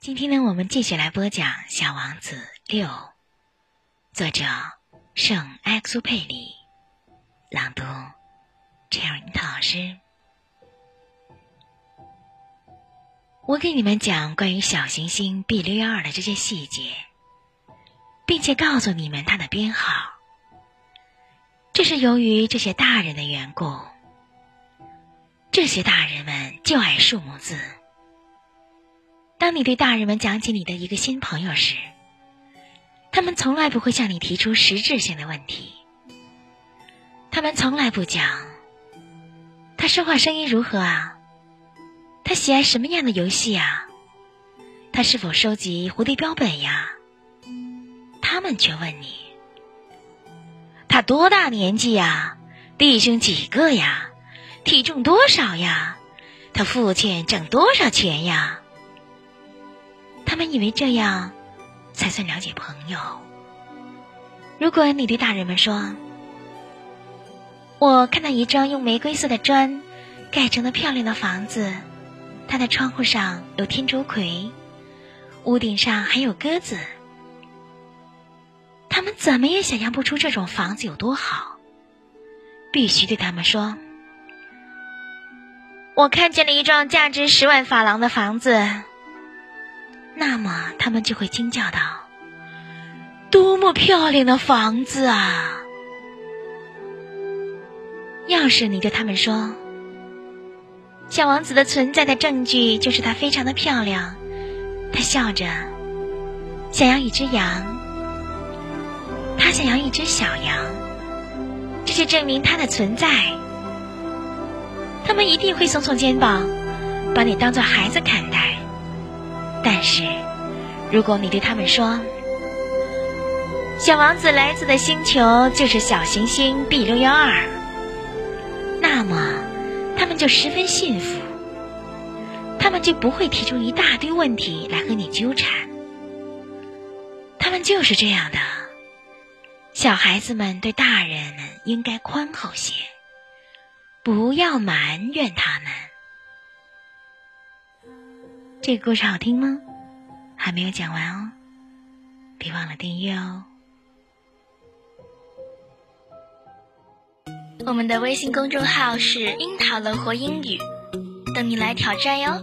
今天呢，我们继续来播讲《小王子六》，作者圣埃克苏佩里，朗读 Cherry 老师。我给你们讲关于小行星 B 六幺二的这些细节，并且告诉你们它的编号。这是由于这些大人的缘故。这些大人们就爱数目字。当你对大人们讲起你的一个新朋友时，他们从来不会向你提出实质性的问题。他们从来不讲他说话声音如何啊，他喜爱什么样的游戏啊，他是否收集蝴蝶标本呀？他们却问你：他多大年纪呀？弟兄几个呀？体重多少呀？他父亲挣多少钱呀？他们以为这样才算了解朋友。如果你对大人们说：“我看到一幢用玫瑰色的砖盖成的漂亮的房子，它的窗户上有天竺葵，屋顶上还有鸽子。”他们怎么也想象不出这种房子有多好。必须对他们说：“我看见了一幢价值十万法郎的房子。”那么他们就会惊叫道：“多么漂亮的房子啊！”要是你对他们说：“小王子的存在的证据就是他非常的漂亮。”他笑着，想要一只羊，他想要一只小羊，这就证明他的存在。他们一定会耸耸肩膀，把你当做孩子看待。但是，如果你对他们说，小王子来自的星球就是小行星 B 六幺二，那么他们就十分幸福，他们就不会提出一大堆问题来和你纠缠。他们就是这样的。小孩子们对大人们应该宽厚些，不要埋怨他们。这个故事好听吗？还没有讲完哦，别忘了订阅哦。我们的微信公众号是“樱桃乐活英语”，等你来挑战哟。